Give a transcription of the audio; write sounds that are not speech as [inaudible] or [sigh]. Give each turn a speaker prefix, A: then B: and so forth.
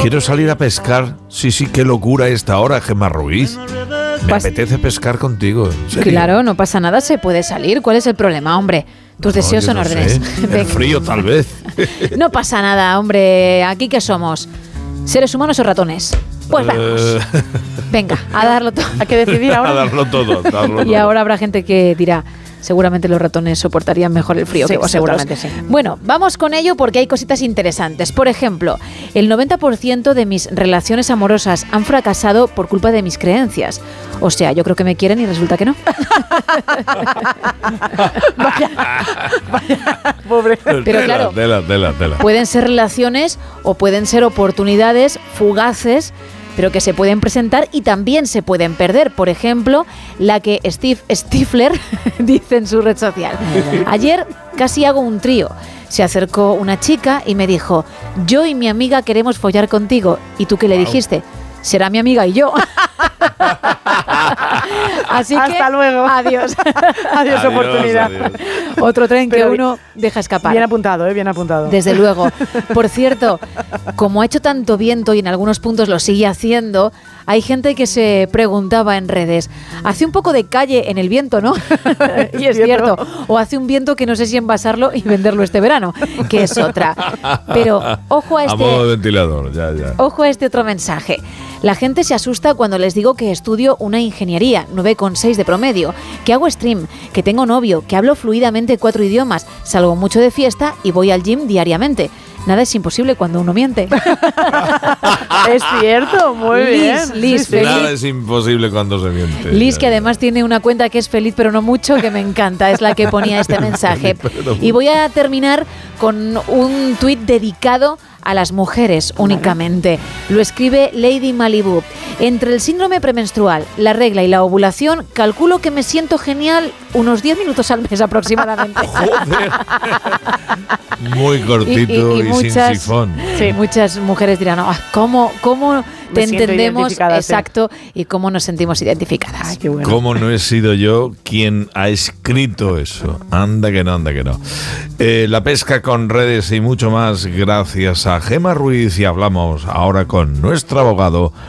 A: Quiero salir a pescar. Sí, sí, qué locura esta hora, Gemma Ruiz. Me
B: Pas-
A: apetece pescar contigo. ¿en serio?
B: Claro, no pasa nada, se puede salir. ¿Cuál es el problema, hombre? Tus
A: No,
B: deseos son
A: no
B: órdenes. [laughs]
A: El frío, tal vez.
B: No pasa nada, hombre. ¿Aquí qué somos? ¿Seres humanos o ratones? Pues vamos.
A: Eh,
B: Venga, a darlo todo.
C: Hay que decidir [laughs]
A: a
C: ahora.
A: darlo todo. darlo
B: Y
A: todo.
B: ahora habrá gente que dirá, seguramente los ratones soportarían mejor el frío
C: Sí,
B: que vosotros.
C: seguramente sí.
B: Bueno, vamos con ello porque hay cositas interesantes. Por ejemplo, el 90% de mis relaciones amorosas han fracasado por culpa de mis creencias. O sea, yo creo que me quieren y resulta que no. [laughs]
C: Pobre.
B: Pero
A: Tela,
B: claro.
A: Tela, tela, tela.
B: Pueden ser relaciones o pueden ser oportunidades fugaces, pero que se pueden presentar y también se pueden perder. Por ejemplo, la que Steve Stifler [laughs] dice en su red social. [laughs] Ayer casi hago un trío. Se acercó una chica y me dijo, yo y mi amiga queremos follar contigo. ¿Y tú qué le dijiste? Será mi amiga y yo. [laughs] [laughs] Así que
C: Hasta luego. [laughs]
B: adiós.
C: Adiós, oportunidad.
A: adiós.
B: Otro tren que uno deja escapar.
C: Bien apuntado, ¿eh? Bien apuntado.
B: Desde luego. [laughs] Por cierto, como ha hecho tanto viento y en algunos puntos lo sigue haciendo, hay gente que se preguntaba en redes, hace un poco de calle en el viento, ¿no? y es
C: Cierto.
B: O hace un viento que no sé si envasarlo y venderlo este verano, que es otra. Pero ojo a
A: A
B: este...
A: modo de ventilador, ya, ya.
B: Ojo a este otro mensaje. La gente se asusta cuando les digo que estudio una ingeniería, 9,6 de promedio, que hago stream, que tengo novio, que hablo fluidamente cuatro idiomas, salgo mucho de fiesta y voy al gym diariamente. Nada es imposible cuando uno miente. [laughs]
C: Es cierto, muy
B: Liz,
C: bien.
B: Liz,
C: Sí.
A: Nada es imposible cuando se miente.
B: Liz, que además tiene una cuenta que es feliz pero no mucho, que me encanta, es la que ponía este [laughs] mensaje. Y voy a terminar con un tuit dedicado a las mujeres únicamente. Lo escribe Lady Malibu. Entre el síndrome premenstrual, la regla y la ovulación, calculo que me siento genial unos 10 minutos al mes aproximadamente. [laughs]
A: Joder. Muy cortito y, sin sifón.
B: sí, muchas mujeres dirán, "Ah, ¿cómo, cómo te entendemos?
C: sí.
B: Exacto, y cómo nos sentimos identificadas.
C: Ay, qué bueno.
A: ¿Cómo no he sido yo quien ha escrito eso? Anda que no, anda que no. Eh, la pesca con redes y mucho más gracias a Gema Ruiz y hablamos ahora con nuestro abogado